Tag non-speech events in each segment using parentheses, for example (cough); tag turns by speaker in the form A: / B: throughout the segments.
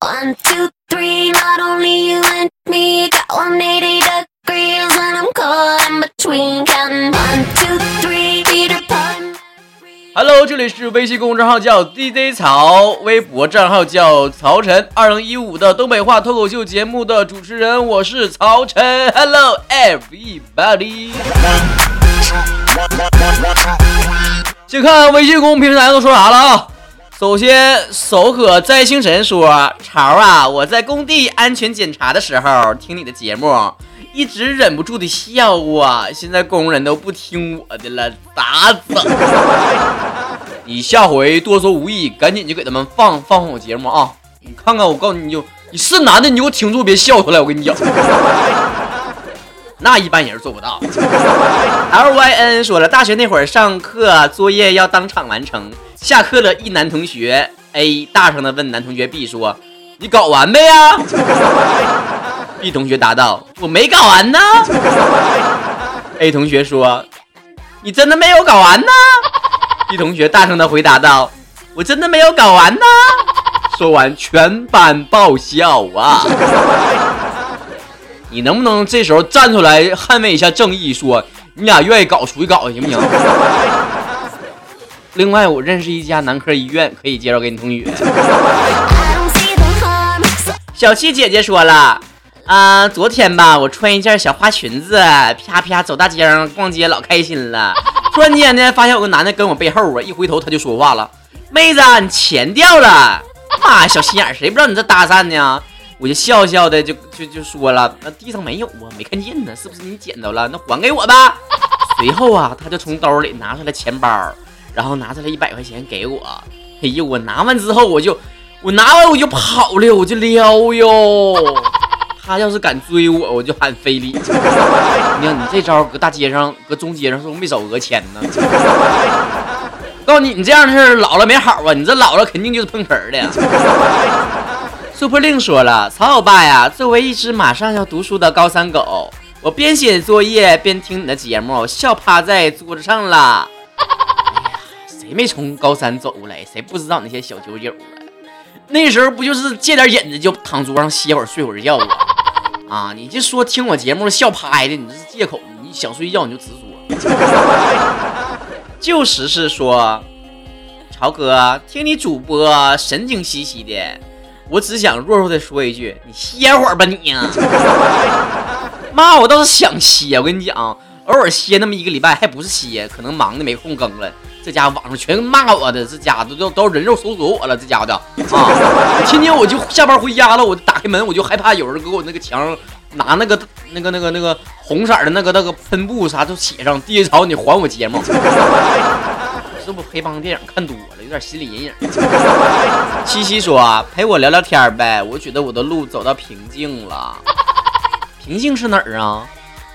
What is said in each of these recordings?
A: One, two, three, not only you and me, got 180 degrees, and I'm caught in between. Counting one, two, three, Peter Pan.
B: Hello，这里是微信公众号叫 DJ 曹，微博账号叫曹晨，二零一五的东北话脱口秀节目的主持人，我是曹晨。Hello everybody。先看微信公众平台都说啥了啊？首先，守可摘星辰说：“潮啊，我在工地安全检查的时候听你的节目，一直忍不住的笑啊。现在工人都不听我的了，咋整？(laughs) 你下回多说无益，赶紧就给他们放放放我节目啊！你看看，我告诉你，你就你是男的，你给我挺住，别笑出来。我跟你讲，(laughs) 那一般人做不到。(laughs) L Y N 说了，大学那会儿上课作业要当场完成。下课了，一男同学 A 大声的问男同学 B 说：“你搞完没 (laughs) 呀？”B 同学答道：“我没搞完呢。”A 同学说：“你真的没有搞完呢？”B 同学大声的回答道：“我真的没有搞完呢。”说完，全班爆笑啊！你能不能这时候站出来捍卫一下正义？说你俩愿意搞出去搞行不行？另外，我认识一家男科医院，可以介绍给你同学。(laughs) 小七姐姐说了，啊、昨天吧，我穿一件小花裙子，啪啪走大街上逛街，老开心了。(laughs) 突然间呢，发现有个男的跟我背后啊，一回头他就说话了：“妹子，你钱掉了。”妈呀，小心眼儿，谁不知道你这搭讪呢？我就笑笑的就就就说了，那地上没有啊，没看见呢，是不是你捡到了？那还给我吧。随后啊，他就从兜里拿出来钱包，然后拿出来一百块钱给我。哎呦，我拿完之后我就我拿完我就跑了，我就撩哟。(laughs) 他要是敢追我，我就喊非礼。你看你这招搁大街上，搁中街上是不是没少讹钱呢？告诉你，你这样的事儿老了没好啊！你这老了肯定就是碰瓷儿的。Super 令说了，曹老爸呀，作为一只马上要读书的高三狗，我边写作业边听你的节目，笑趴在桌子上了。谁没从高三走过来？谁不知道那些小九九啊？那时候不就是借点引子就躺桌上歇会儿睡会儿觉啊？(laughs) 啊，你就说听我节目笑趴的，你这是借口。你想睡觉你就直说。(laughs) 就实是说，曹哥，听你主播神经兮兮的，我只想弱弱的说一句，你歇会儿吧你呀、(laughs) 妈，我倒是想歇，我跟你讲，偶尔歇那么一个礼拜，还不是歇，可能忙的没空更了。这家网上全骂我的，这家都都都人肉搜索我了，这家的啊！我天天我就下班回家了，我打开门我就害怕有人给我那个墙拿那个那个那个那个红色的那个那个喷布啥都写上，第一潮你还我节目。(laughs) 是不是黑帮电影看多了，有点心理阴影？七七说，陪我聊聊天呗，我觉得我的路走到瓶颈了。瓶颈是哪儿啊？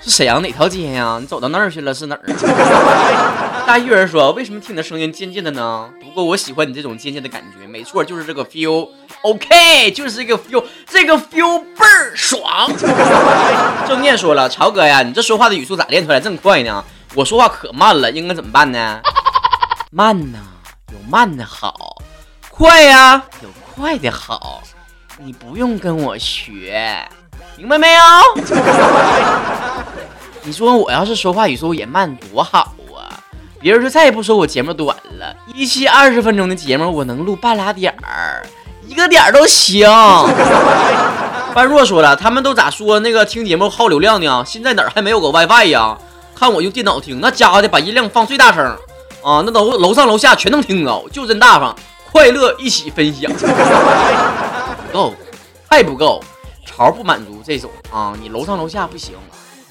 B: 是沈阳哪条街呀、你走到那儿去了是哪儿啊？(laughs) 大玉儿说，为什么听你的声音渐渐的呢？不过我喜欢你这种渐渐的感觉，没错，就是这个 feel。OK，就是这个 feel，这个 feel 倍儿爽。(laughs) 正念说了，曹哥呀，你这说话的语速咋练出来这么快呢？我说话可慢了，应该怎么办呢？(laughs) 慢呐，有慢的好；快呀，有快的好。你不用跟我学，明白没有？你说我要是说话语速也慢多好啊！别人就再也不说我节目短了，一期二十分钟的节目我能录半拉点儿，一个点儿都行。般若说了，他们都咋说那个听节目耗流量呢？现在哪儿还没有个 WiFi 呀？看我用电脑听，那家伙的把音量放最大声啊，那楼楼上楼下全能听着，就真大方，快乐一起分享。不够，还不够，潮不满足这种啊，你楼上楼下不行，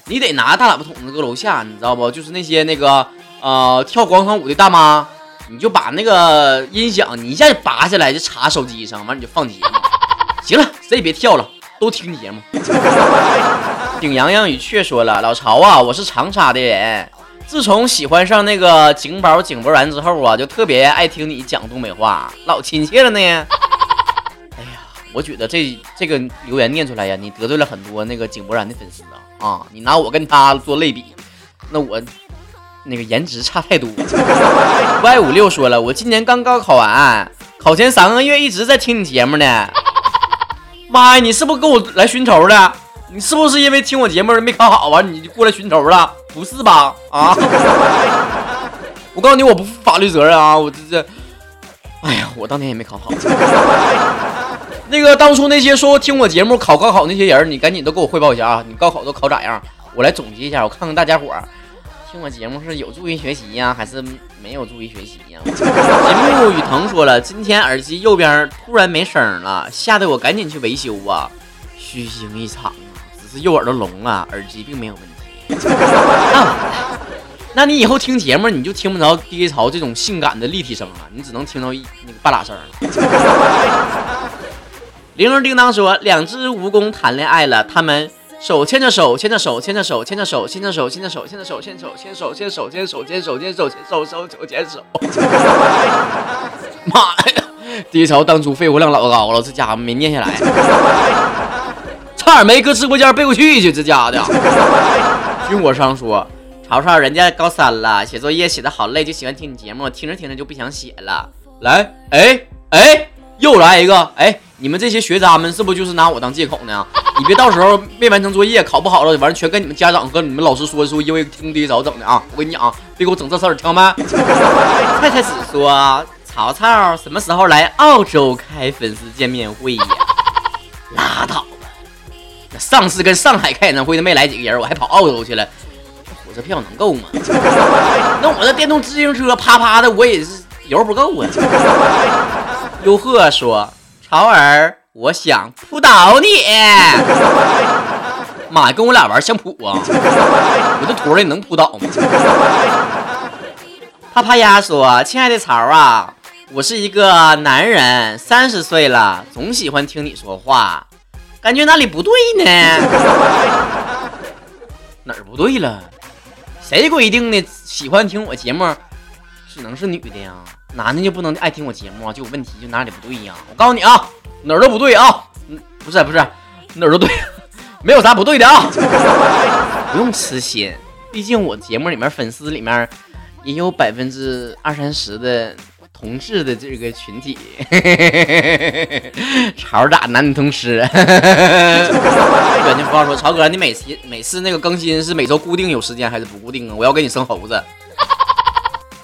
B: 你得拿大喇叭筒子搁楼下，你知道不？就是那些那个呃跳广场舞的大妈，你就把那个音响你一下就拔下来，就插手机上，完你就放节目。(laughs) 行了，谁也别跳了，都听节目。(laughs) 顶洋洋与雀说了，老曹啊，我是长沙的人，自从喜欢上那个景宝景博然之后啊，就特别爱听你讲东北话，老亲切了呢。我觉得这这个留言念出来呀，你得罪了很多那个井柏然的粉丝啊啊！你拿我跟他做类比，那我那个颜值差太多。(laughs) Y 五六说了，我今年刚高考完，考前三个月一直在听你节目呢。妈呀，你是不是跟我来寻仇的？你是不是因为听我节目没考好完，你就过来寻仇了？不是吧？啊！(laughs) 我告诉你，我不负法律责任啊！我这这，哎呀，我当年也没考好。那个当初那些说听我节目考高考那些人，你赶紧都给我汇报一下啊！你高考都考咋样？我来总结一下，我看看大家伙儿听我节目是有助于学习呀，还是没有助于学习呀？金木雨腾说了，今天耳机右边突然没声了，吓得我赶紧去维修啊！虚惊一场啊，只是右耳朵聋了，耳机并没有问题。那完了，那你以后听节目你就听不着 DJ 潮这种性感的立体声了，你只能听到一那个半拉声了。铃儿叮当说，两只蜈蚣谈恋爱了，他们手牵着手，牵着手，牵着手，牵着手，牵着手，牵着手，牵着手，牵手，牵手，牵手，牵手，牵手，牵手，牵手，手手牵手。妈呀！第一潮当初肺活量老高了，这家伙没念下来，差点没搁直播间背过去去，这家伙的。军火商说，潮潮人家高三了，写作业写的好累，就喜欢听你节目，听着听着就不想写了。来，哎哎，又来一个，哎。你们这些学渣们是不是就是拿我当借口呢？(laughs) 你别到时候没完成作业，考不好了，完全跟你们家长和你们老师说说，因为听第一早整的啊！我跟你讲，别给我整这事儿，听到没？(laughs) 太太子说，曹操什么时候来澳洲开粉丝见面会呀？(laughs) 拉倒吧，那上次跟上海开演唱会的没来几个人，我还跑澳洲去了，火车票能够吗？那我这电动自行车啪啪的，我也是油不够啊。优鹤说。潮儿，我想扑倒你！(laughs) 妈呀，跟我俩玩相扑啊！我这坨儿你能扑倒吗？啪啪鸭说：“亲爱的曹啊，我是一个男人，三十岁了，总喜欢听你说话，感觉哪里不对呢？(laughs) 哪儿不对了？谁规定的喜欢听我节目只能是女的呀？”男的就不能爱听我节目啊？就有问题，就哪里不对呀？我告诉你啊，哪儿都不对啊！嗯，不是不是，哪儿都对，(laughs) 没有啥不对的啊！(laughs) 不用痴心，毕竟我节目里面粉丝里面也有百分之二三十的同志的这个群体。(laughs) 潮咋男女通吃？远近不好说。曹哥，你每次每次那个更新是每周固定有时间还是不固定啊？我要给你生猴子。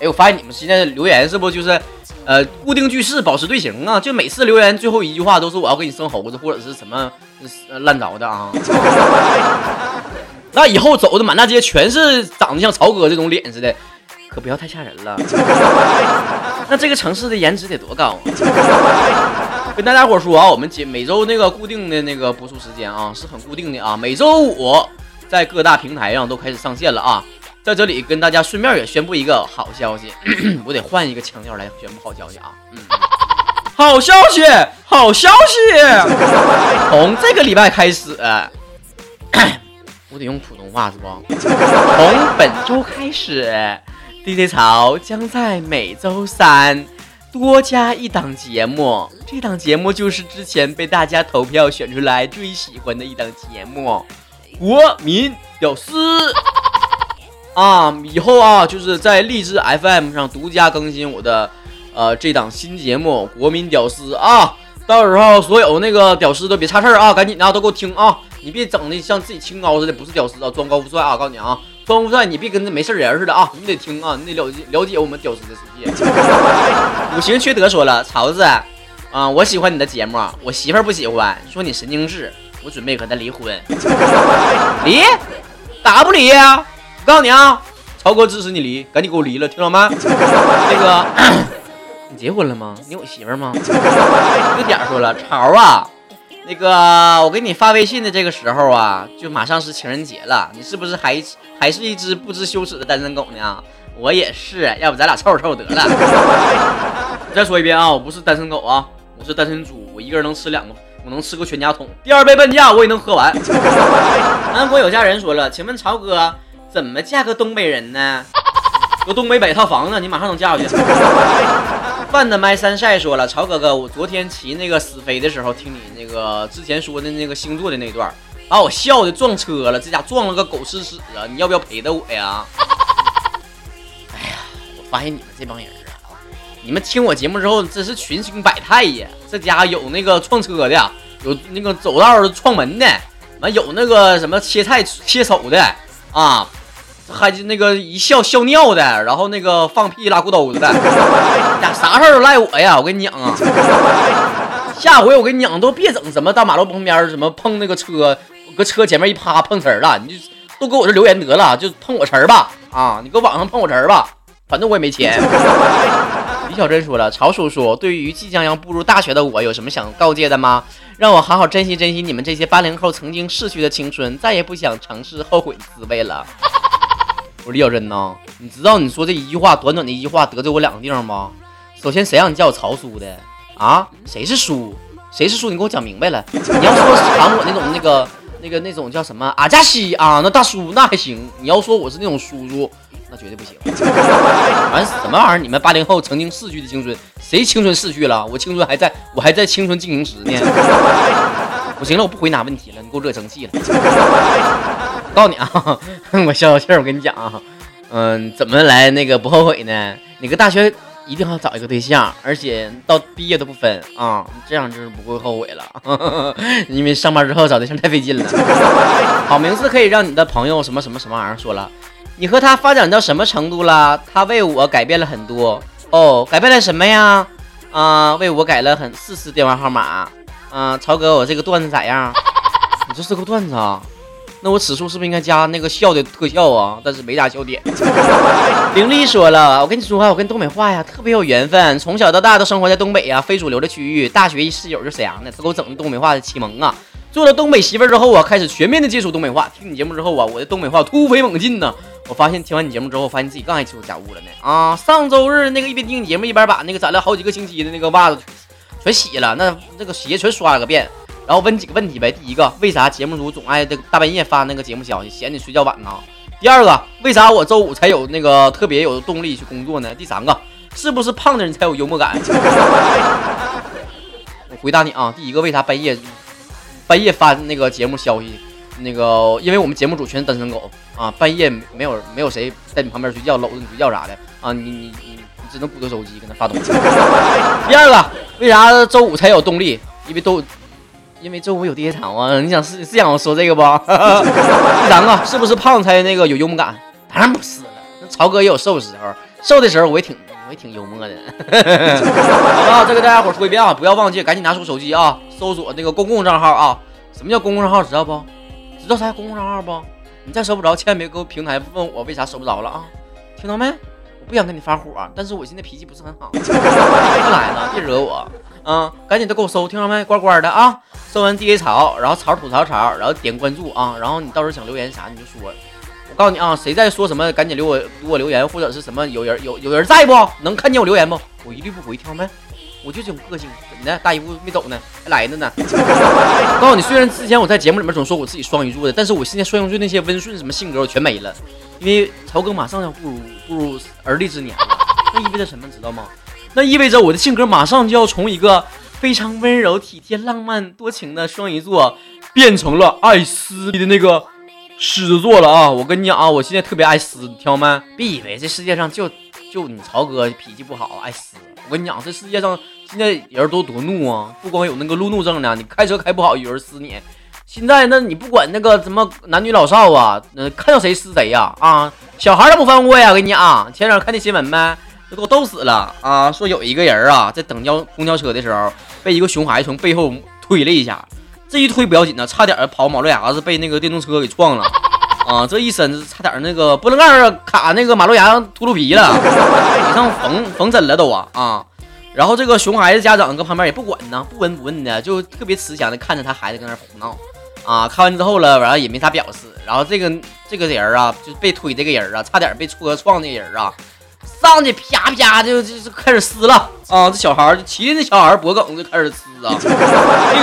B: 哎，我发现你们现在留言是不就是，呃，固定句式，保持队形啊？就每次留言最后一句话都是我要给你生猴子或者是什么烂着的啊？(laughs) 那以后走的满大街全是长得像曹哥这种脸似的，可不要太吓人了。(laughs) 那这个城市的颜值得多高？啊 (laughs) 跟大家伙说啊，我们节每周那个固定的那个播出时间啊，是很固定的啊，每周五在各大平台上都开始上线了啊。在这里跟大家顺便也宣布一个好消息，(clears throat) 我得换一个腔调来宣布好消息啊！嗯，(laughs) 好消息，好消息！从这个礼拜开始，(coughs) 我得用普通话是不？从本周开始，DJ 潮将在每周三多加一档节目，这档节目就是之前被大家投票选出来最喜欢的一档节目——国民屌丝。啊，以后啊，就是在励志 FM 上独家更新我的，呃，这档新节目《国民屌丝》啊。到时候所有那个屌丝都别差事儿啊，赶紧的都给我听啊！你别整的像自己清高似的，不是屌丝啊，装高富帅啊！告诉你啊，装富帅你别跟那没事人似的啊！你得听啊，你得了解了解我们屌丝的世界。(laughs) 五行缺德说了，曹子啊，我喜欢你的节目，我媳妇儿不喜欢，说你神经质，我准备和他离婚。(laughs) 离？咋不离呀？我告诉你啊，曹哥支持你离，赶紧给我离了，听到吗？(laughs) 那个，(clears throat) 你结婚了吗？你有媳妇吗？(laughs) 这个点说了，曹啊，那个我给你发微信的这个时候啊，就马上是情人节了，你是不是还还是一只不知羞耻的单身狗呢？我也是，要不咱俩凑合凑合得了。(laughs) 再说一遍啊，我不是单身狗啊，我是单身猪，我一个人能吃两个，我能吃个全家桶，第二杯半价我也能喝完。南国有家人说了，请问曹哥。怎么嫁个东北人呢？(laughs) 有东北买套房子，你马上能嫁过去。(laughs) 范的麦三晒说了，曹哥哥，我昨天骑那个死飞的时候，听你那个之前说的那个星座的那段，把我笑的撞车了，这家撞了个狗吃屎啊！你要不要陪的我呀？(laughs) 哎呀，我发现你们这帮人啊，你们听我节目之后，真是群星百态呀！这家有那个撞车的，有那个走道撞门的，完有那个什么切菜切手的啊，还那个一笑笑尿的，然后那个放屁拉裤兜子的，(laughs) 呀，啥事儿都赖我呀！我跟你讲啊，下回我跟你讲，都别整什么大马路旁边什么碰那个车，搁车前面一趴碰瓷儿了，你就都搁我这留言得了，就碰我瓷儿吧啊！你搁网上碰我瓷儿吧，反正我也没钱。(laughs) 李小珍说了：“曹叔叔，对于即将要步入大学的我，有什么想告诫的吗？让我好好珍惜珍惜你们这些八零后曾经逝去的青春，再也不想尝试后悔的滋味了。”李小珍呐，你知道你说这一句话，短短的一句话得罪我两个地方吗？首先，谁让你叫我曹叔的啊？谁是叔？谁是叔？你给我讲明白了。你要说喊我那种那个那个那种叫什么阿加西啊，那大叔那还行。你要说我是那种叔叔。那绝对不行！完什么玩意儿？你们八零后曾经逝去的青春，谁青春逝去了？我青春还在，我还在青春进行时呢。(laughs) 不行了，我不回答问题了，你给我惹生气了。我告诉你啊，(laughs) 我消消气儿，我跟你讲啊，嗯，怎么来那个不后悔呢？哪个大学一定要找一个对象，而且到毕业都不分啊，这样就是不会后悔了。(laughs) 因为上班之后找对象太费劲了。好名字可以让你的朋友什么什么什么玩意儿说了。你和他发展到什么程度了？他为我改变了很多哦，改变了什么呀？啊，为我改了很四次电话号码。嗯，曹哥，我这个段子咋样？你这是个段子啊？那我此处是不是应该加那个笑的特效啊？但是没加笑点。(laughs) 凌丽说了，我跟你说啊，我跟东北话呀特别有缘分，从小到大都生活在东北呀，非主流的区域。大学一室友就沈阳的，他给我整的东北话的启蒙啊。做了东北媳妇之后啊，开始全面的接触东北话。听你节目之后啊，我的东北话突飞猛进呢。我发现听完你节目之后，发现自己更爱接触家务了呢。啊，上周日那个一边听你节目一边把那个攒了好几个星期的那个袜子全洗了，那那个鞋全刷了个遍。然后问几个问题呗。第一个，为啥节目组总爱这大半夜发那个节目消息，嫌你睡觉晚呢？第二个，为啥我周五才有那个特别有动力去工作呢？第三个，是不是胖的人才有幽默感？(laughs) 我回答你啊，第一个，为啥半夜半夜发那个节目消息？那个，因为我们节目组全是单身狗啊，半夜没有没有谁在你旁边睡觉，搂着你睡觉啥的啊，你你你你只能鼓着手机跟他发东西。第二个，为啥周五才有动力？因为都因为周五有地铁场啊。你想是是想我说这个不？第三个，是不是胖才那个有幽默感？当然不是了，那曹哥也有瘦的时候，瘦的时候我也挺我也挺幽默的。好 (laughs) 了，再给大家伙说一遍啊，不要忘记，赶紧拿出手机啊，搜索那个公共账号啊。什么叫公共账号？知道不？知道啥叫公共账号不？你再搜不着，千万别给我平台问我为啥搜不着了啊！听到没？我不想跟你发火，但是我现在脾气不是很好。(laughs) 不来了，别惹我啊！赶紧的给我搜，听到没？乖乖的啊！搜完 D A 槽，然后槽吐槽槽，然后点关注啊！然后你到时候想留言啥你就说。我告诉你啊，谁在说什么，赶紧留我给我留言，或者是什么有人有有人在不？能看见我留言不？我一律不回，听到没？我就这种个性，怎么的？大姨夫没走呢，还来着呢。告诉你，虽然之前我在节目里面总说我自己双鱼座的，但是我现在双鱼座那些温顺什么性格我全没了，因为曹哥马上要步入步入而立之年了。那意味着什么？知道吗？那意味着我的性格马上就要从一个非常温柔、体贴、浪漫、多情的双鱼座，变成了爱撕逼的那个狮子座了啊！我跟你讲啊，我现在特别爱撕，你听到没？别以为这世界上就就你曹哥脾气不好，爱撕。我跟你讲，这世界上现在人都多怒啊！不光有那个路怒症呢，你开车开不好，有人撕你。现在那你不管那个什么男女老少啊，那看到谁撕谁呀？啊，小孩都不放过呀！我跟你讲，前两天看那新闻没？都给我逗死了啊！说有一个人啊，在等交公交车的时候，被一个熊孩子从背后推了一下，这一推不要紧呢，差点跑马路牙子被那个电动车给撞了啊！这一身差点那个玻璃盖卡那个马路牙秃噜皮了，腿上缝缝针了都啊啊！然后这个熊孩子家长搁旁边也不管呢，不闻不问的，就特别慈祥的看着他孩子搁那胡闹，啊，看完之后了，完了也没啥表示。然后这个这个人啊，就被推这个人啊，差点被车撞的人啊，上去啪啪就就就开始撕了啊！这小孩就骑着那小孩脖梗就开始撕啊，这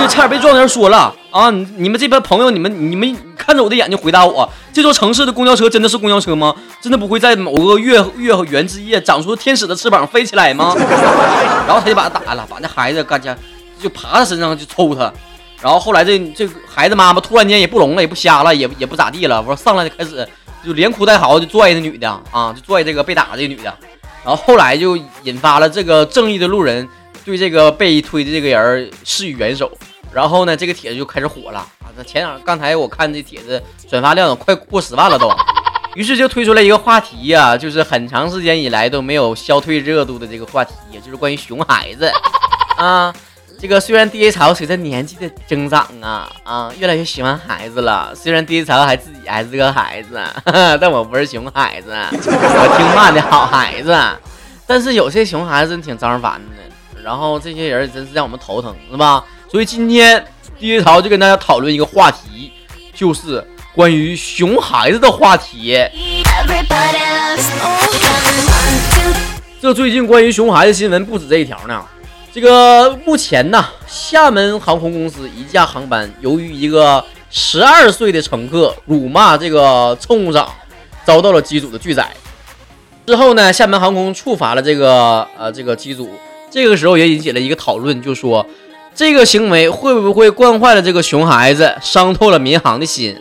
B: 个差点被撞的人说了啊，你们这边朋友，你们你们看着我的眼睛回答我，这座城市的公交车真的是公交车吗？真的不会在某个月月圆之夜长出天使的翅膀飞起来吗？(laughs) 然后他就把他打了，把那孩子干家就爬他身上就抽他。然后后来这这孩子妈妈突然间也不聋了，也不瞎了，也也不咋地了，我说上来就开始就连哭带嚎就拽那女的啊，就拽这个被打这个女的。然后后来就引发了这个正义的路人对这个被推的这个人施以援手，然后呢，这个帖子就开始火了啊！那前两刚才我看这帖子转发量快过十万了都，于是就推出来一个话题呀，就是很长时间以来都没有消退热度的这个话题，也就是关于熊孩子啊。这个虽然 D A 潮随着年纪的增长啊啊，越来越喜欢孩子了。虽然 D A 潮还自己还是个孩子，(laughs) 但我不是熊孩子，(laughs) 我听话的好孩子。但是有些熊孩子真挺招人烦的，然后这些人真是让我们头疼，是吧？所以今天 D A 潮就跟大家讨论一个话题，就是关于熊孩子的话题。这最近关于熊孩子新闻不止这一条呢。这个目前呢，厦门航空公司一架航班由于一个十二岁的乘客辱骂这个乘务长，遭到了机组的拒载。之后呢，厦门航空处罚了这个呃这个机组。这个时候也引起了一个讨论，就说这个行为会不会惯坏了这个熊孩子，伤透了民航的心？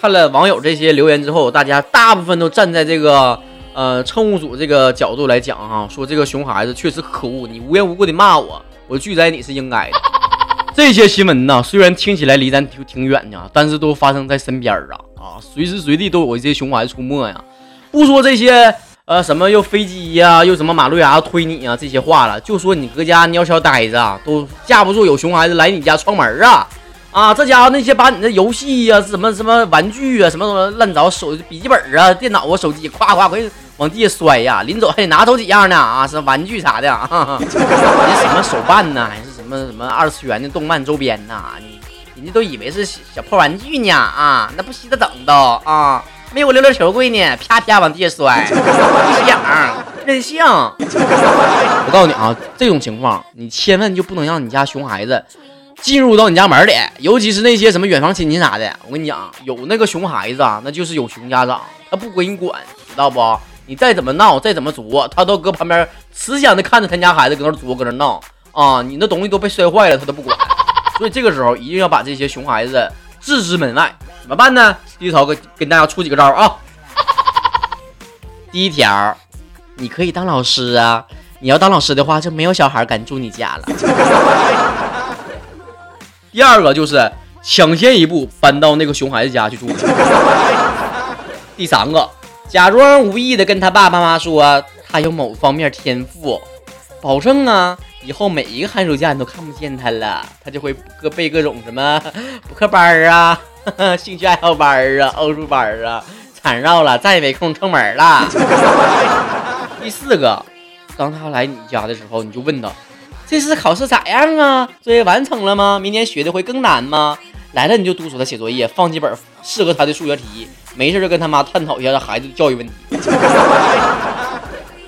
B: 看了网友这些留言之后，大家大部分都站在这个。呃，乘务组这个角度来讲哈，说这个熊孩子确实可恶，你无缘无故的骂我，我拒载你是应该的。(laughs) 这些新闻呢，虽然听起来离咱挺挺远的，但是都发生在身边啊啊，随时随地都有这些熊孩子出没呀。不说这些呃什么又飞机呀，又什么马路牙子推你啊这些话了，就说你搁家鸟小呆子都架不住有熊孩子来你家串门啊。啊，这家伙那些把你的游戏呀、什么什么玩具啊、什么什么乱糟手笔记本啊、电脑啊、手机，夸夸给往地下摔呀！临走还得拿走几样呢啊，是玩具啥的啊，(laughs) 人什么手办呢，还是什么什么二次元的动漫周边呐？你人家都以为是小破玩具呢啊，那不稀得等都啊，没有溜溜球贵呢，啪啪往地下摔，不响，任性。(laughs) 我告诉你啊，这种情况你千万就不能让你家熊孩子。进入到你家门里，尤其是那些什么远房亲戚啥的，我跟你讲，有那个熊孩子啊，那就是有熊家长，他不归你管，知道不？你再怎么闹，再怎么作，他都搁旁边慈祥的看着他家孩子搁那作，搁那闹啊！你那东西都被摔坏了，他都不管。所以这个时候一定要把这些熊孩子置之门外。怎么办呢？低头跟跟大家出几个招啊。第一条，你可以当老师啊。你要当老师的话，就没有小孩敢住你家了。第二个就是抢先一步搬到那个熊孩子家去住。第三个，假装无意的跟他爸爸妈妈说他有某方面天赋，保证啊，以后每一个寒暑假你都看不见他了，他就会各背各种什么 (laughs) 补课班啊、(laughs) 兴趣爱好班啊、奥数班啊，缠绕了，再也没空出门了。(laughs) 第四个，当他来你家的时候，你就问他。这次考试咋样啊？作业完成了吗？明年学的会更难吗？来了你就督促他写作业，放几本适合他的数学题。没事就跟他妈探讨一下孩子的教育问题。(laughs)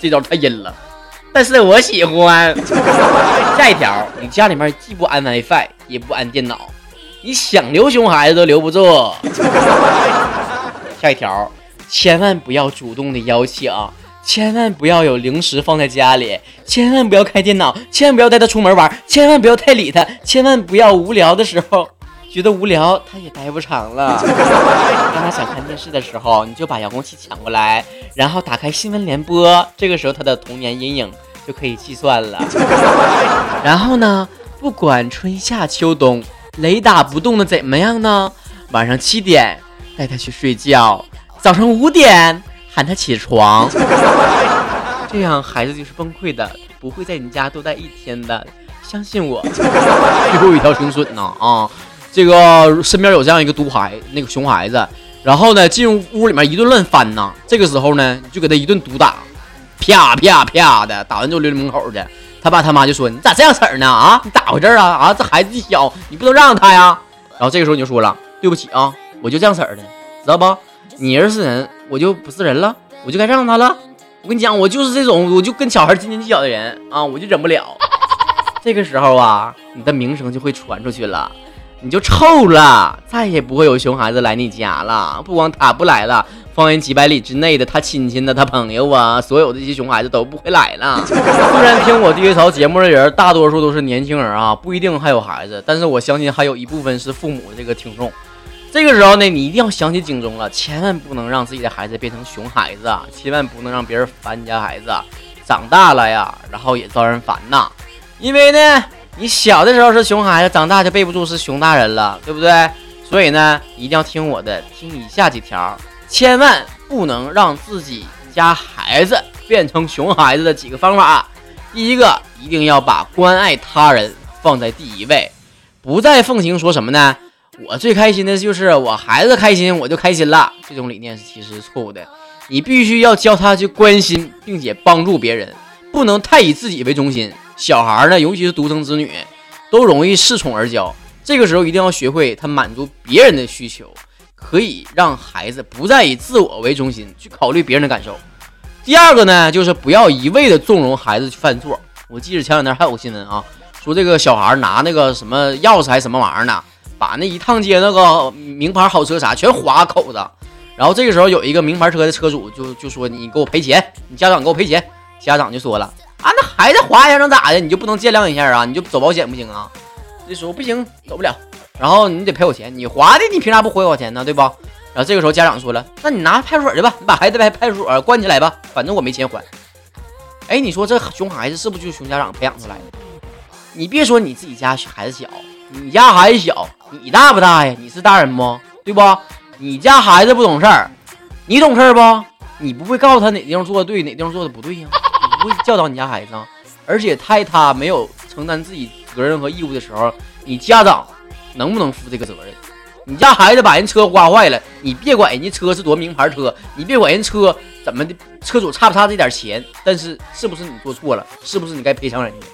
B: 这招太阴了，但是我喜欢。下一条，你家里面既不安 WiFi，也不安电脑，你想留熊孩子都留不住。(laughs) 下一条，千万不要主动的邀请。千万不要有零食放在家里，千万不要开电脑，千万不要带他出门玩，千万不要太理他，千万不要无聊的时候觉得无聊，他也待不长了。(laughs) 当他想看电视的时候，你就把遥控器抢过来，然后打开新闻联播，这个时候他的童年阴影就可以计算了。(laughs) 然后呢，不管春夏秋冬，雷打不动的怎么样呢？晚上七点带他去睡觉，早上五点。喊他起床，(laughs) 这样孩子就是崩溃的，不会在你家多待一天的，相信我。最后一条挺损呐啊！这个身边有这样一个毒孩，那个熊孩子，然后呢进入屋里面一顿乱翻呐。这个时候呢就给他一顿毒打，啪啪啪的打完之后溜溜门口去。他爸他妈就说：“你咋这样式儿呢？啊，你咋回事啊？啊，这孩子小，你不能让他呀。”然后这个时候你就说了：“对不起啊，我就这样式儿的，知道不？你儿是人。”我就不是人了，我就该让他了。我跟你讲，我就是这种，我就跟小孩斤斤计较的人啊，我就忍不了。(laughs) 这个时候啊，你的名声就会传出去了，你就臭了，再也不会有熊孩子来你家了。不光他不来了，方圆几百里之内的他亲戚的、他朋友啊，所有的这些熊孩子都不会来了。(laughs) 虽然听我第一槽节目的人大多数都是年轻人啊，不一定还有孩子，但是我相信还有一部分是父母的这个听众。这个时候呢，你一定要想起警钟了，千万不能让自己的孩子变成熊孩子，千万不能让别人烦你家孩子。长大了呀，然后也遭人烦呐。因为呢，你小的时候是熊孩子，长大就背不住是熊大人了，对不对？所以呢，一定要听我的，听以下几条，千万不能让自己家孩子变成熊孩子的几个方法。第一个，一定要把关爱他人放在第一位，不再奉行说什么呢？我最开心的就是我孩子开心，我就开心了。这种理念是其实是错误的。你必须要教他去关心，并且帮助别人，不能太以自己为中心。小孩呢，尤其是独生子女，都容易恃宠而骄。这个时候一定要学会他满足别人的需求，可以让孩子不再以自我为中心去考虑别人的感受。第二个呢，就是不要一味的纵容孩子去犯错。我记得前两天还有个新闻啊，说这个小孩拿那个什么钥匙还是什么玩意儿呢？把那一趟街那个名牌好车啥全划口子，然后这个时候有一个名牌车的车主就就说你给我赔钱，你家长给我赔钱。家长就说了啊，那孩子划一下能咋的？你就不能见谅一下啊？你就走保险不行啊？这时候不行，走不了。然后你得赔我钱，你划的你凭啥不回我钱呢？对不？然后这个时候家长说了，那你拿派出所去吧，你把孩子派派出所关起来吧，反正我没钱还。哎，你说这熊孩子是不是就熊家长培养出来的？你别说你自己家孩子小。你家孩子小，你大不大呀？你是大人不？对不？你家孩子不懂事儿，你懂事儿不？你不会告诉他哪地方做的对，哪地方做的不对呀？不会教导你家孩子啊？而且太他没有承担自己责任和义务的时候，你家长能不能负这个责任？你家孩子把人车刮坏了，你别管人家车是多名牌车，你别管人车怎么的，车主差不差这点钱？但是是不是你做错了？是不是你该赔偿人家？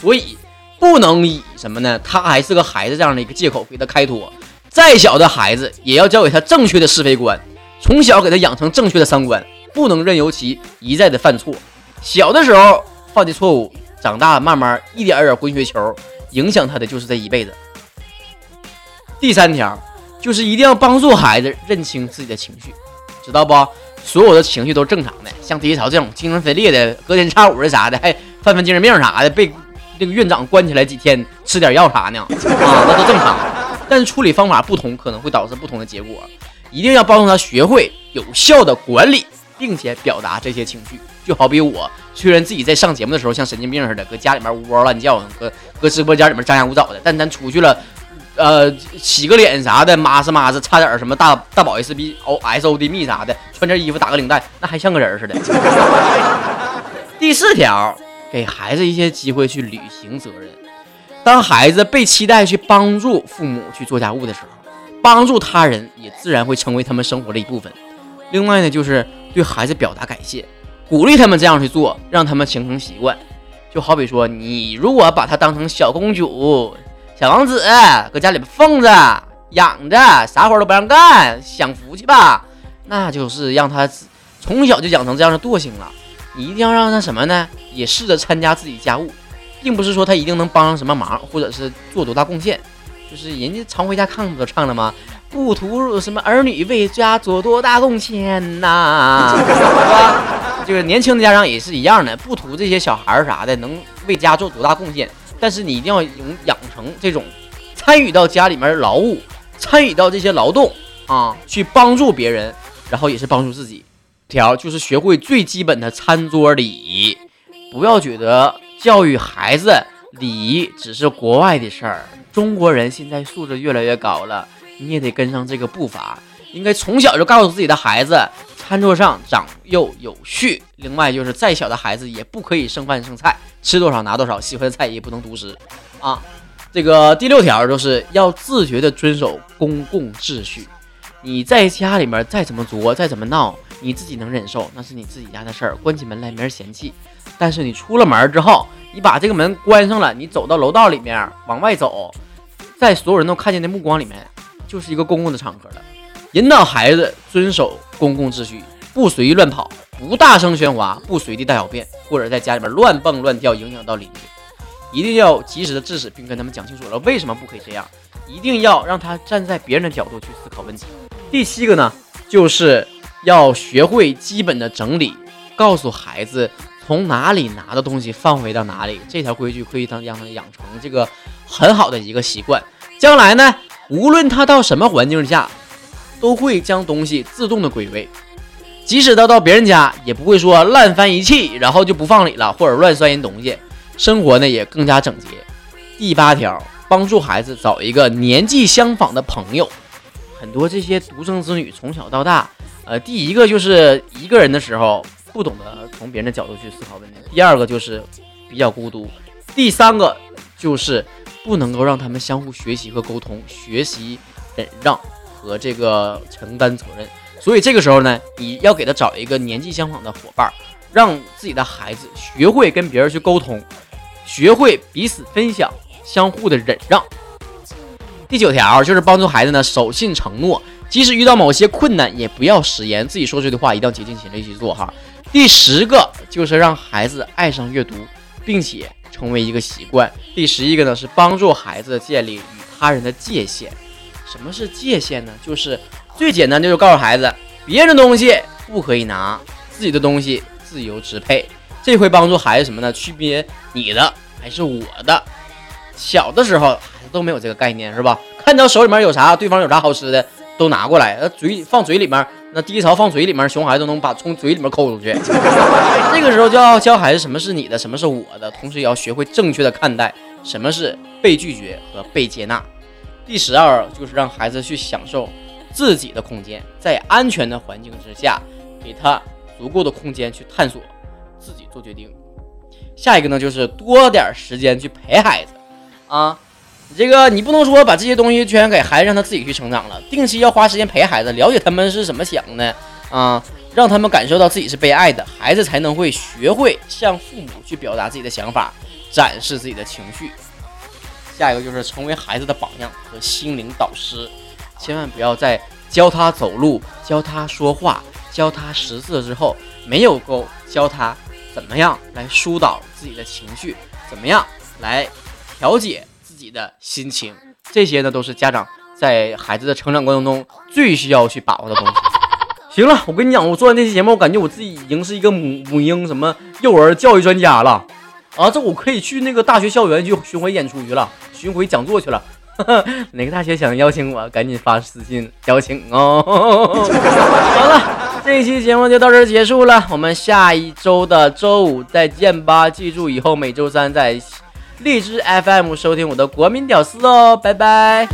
B: 所以。不能以什么呢？他还是个孩子这样的一个借口给他开脱。再小的孩子也要教给他正确的是非观，从小给他养成正确的三观，不能任由其一再的犯错。小的时候犯的错误，长大慢慢一点一点滚雪球，影响他的就是这一辈子。第三条就是一定要帮助孩子认清自己的情绪，知道不？所有的情绪都是正常的，像低潮这种精神分裂的、隔天差五的啥的，还犯犯精神病啥的，被。这个院长关起来几天，吃点药啥呢？(laughs) 啊，那都正常。但是处理方法不同，可能会导致不同的结果。一定要帮助他学会有效的管理，并且表达这些情绪。就好比我，虽然自己在上节目的时候像神经病似的，搁家里面呜嗷乱叫，搁搁直播间里面张牙舞爪的，但咱出去了，呃，洗个脸啥的，抹是抹是，擦点什么大大宝 S B O S O D 蜜啥的，穿件衣服打个领带，那还像个人似的。第四条。给孩子一些机会去履行责任。当孩子被期待去帮助父母去做家务的时候，帮助他人也自然会成为他们生活的一部分。另外呢，就是对孩子表达感谢，鼓励他们这样去做，让他们形成习惯。就好比说，你如果把他当成小公主、小王子，搁家里边放着养着，啥活都不让干，享福去吧，那就是让他从小就养成这样的惰性了。你一定要让他什么呢？也试着参加自己家务，并不是说他一定能帮上什么忙，或者是做多大贡献。就是人家常回家看看不都唱了吗？不图什么儿女为家做多大贡献呐，是吧？就是年轻的家长也是一样的，不图这些小孩啥的能为家做多大贡献，但是你一定要养养成这种参与到家里面劳务，参与到这些劳动啊，去帮助别人，然后也是帮助自己。条就是学会最基本的餐桌礼仪，不要觉得教育孩子礼仪只是国外的事儿，中国人现在素质越来越高了，你也得跟上这个步伐。应该从小就告诉自己的孩子，餐桌上长幼有序。另外就是再小的孩子也不可以剩饭剩菜，吃多少拿多少，喜欢的菜也不能独食啊。这个第六条就是要自觉的遵守公共秩序。你在家里面再怎么作，再怎么闹。你自己能忍受，那是你自己家的事儿，关起门来没人嫌弃。但是你出了门之后，你把这个门关上了，你走到楼道里面往外走，在所有人都看见的目光里面，就是一个公共的场合了。引导孩子遵守公共秩序，不随意乱跑，不大声喧哗，不随地大小便，或者在家里面乱蹦乱跳，影响到邻居。一定要及时的制止，并跟他们讲清楚了为什么不可以这样。一定要让他站在别人的角度去思考问题。第七个呢，就是。要学会基本的整理，告诉孩子从哪里拿的东西放回到哪里，这条规矩可以让他养成这个很好的一个习惯。将来呢，无论他到什么环境下，都会将东西自动的归位。即使他到别人家，也不会说烂翻一气，然后就不放里了，或者乱摔人东西。生活呢也更加整洁。第八条，帮助孩子找一个年纪相仿的朋友。很多这些独生子女从小到大，呃，第一个就是一个人的时候不懂得从别人的角度去思考问题；第二个就是比较孤独；第三个就是不能够让他们相互学习和沟通，学习忍让和这个承担责任。所以这个时候呢，你要给他找一个年纪相仿的伙伴，让自己的孩子学会跟别人去沟通，学会彼此分享，相互的忍让。第九条就是帮助孩子呢守信承诺，即使遇到某些困难，也不要食言，自己说出的话一定要竭尽全力去做哈。第十个就是让孩子爱上阅读，并且成为一个习惯。第十一个呢是帮助孩子建立与他人的界限。什么是界限呢？就是最简单，就是告诉孩子，别人的东西不可以拿，自己的东西自由支配。这会帮助孩子什么呢？区别你的还是我的。小的时候。都没有这个概念是吧？看到手里面有啥，对方有啥好吃的，都拿过来，呃，嘴放嘴里面，那第一槽放嘴里面，熊孩子都能把从嘴里面抠出去。(laughs) 这个时候就要教孩子什么是你的，什么是我的，同时也要学会正确的看待什么是被拒绝和被接纳。第十二就是让孩子去享受自己的空间，在安全的环境之下，给他足够的空间去探索，自己做决定。下一个呢，就是多点时间去陪孩子，啊。这个你不能说把这些东西全给孩子，让他自己去成长了。定期要花时间陪孩子，了解他们是怎么想的啊，让他们感受到自己是被爱的，孩子才能会学会向父母去表达自己的想法，展示自己的情绪。下一个就是成为孩子的榜样和心灵导师，千万不要在教他走路、教他说话、教他识字之后，没有够教他怎么样来疏导自己的情绪，怎么样来调节。自己的心情，这些呢都是家长在孩子的成长过程中最需要去把握的东西。行了，我跟你讲，我做完这期节目，我感觉我自己已经是一个母母婴什么幼儿教育专家了啊！这我可以去那个大学校园去巡回演出去了，巡回讲座去了。(laughs) 哪个大学想邀请我，赶紧发私信邀请哦。(laughs) 好了，这期节目就到这儿结束了，我们下一周的周五再见吧！记住，以后每周三在。荔枝 FM 收听我的国民屌丝哦，拜拜。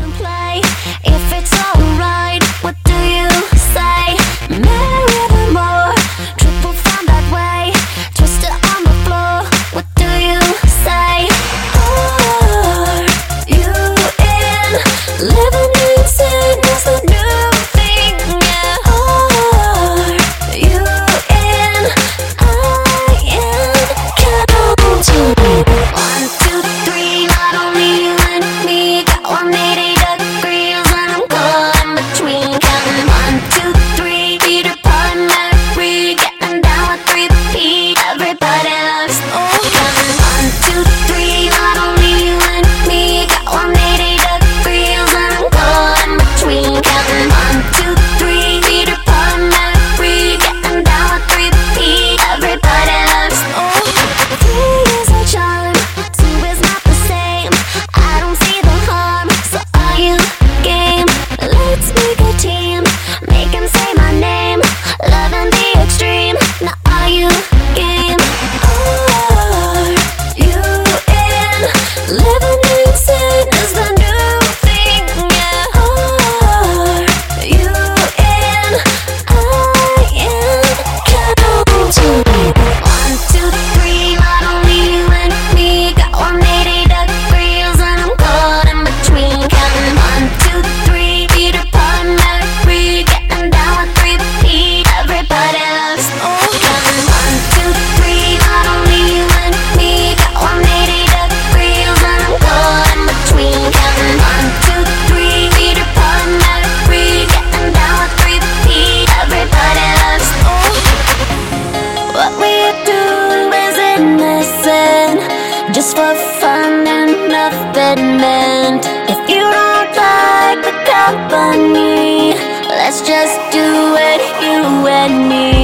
A: just for fun and nothing meant. If you don't like the company, let's just do it, you and me.